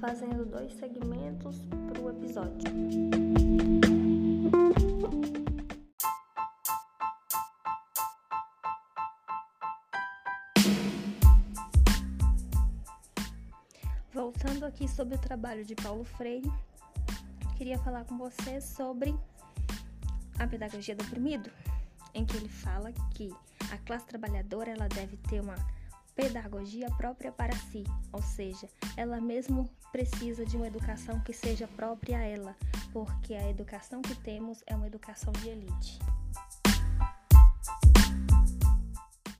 fazendo dois segmentos para o episódio. Voltando aqui sobre o trabalho de Paulo Freire, queria falar com você sobre a pedagogia do oprimido, em que ele fala que a classe trabalhadora ela deve ter uma pedagogia própria para si, ou seja, ela mesmo precisa de uma educação que seja própria a ela, porque a educação que temos é uma educação de elite.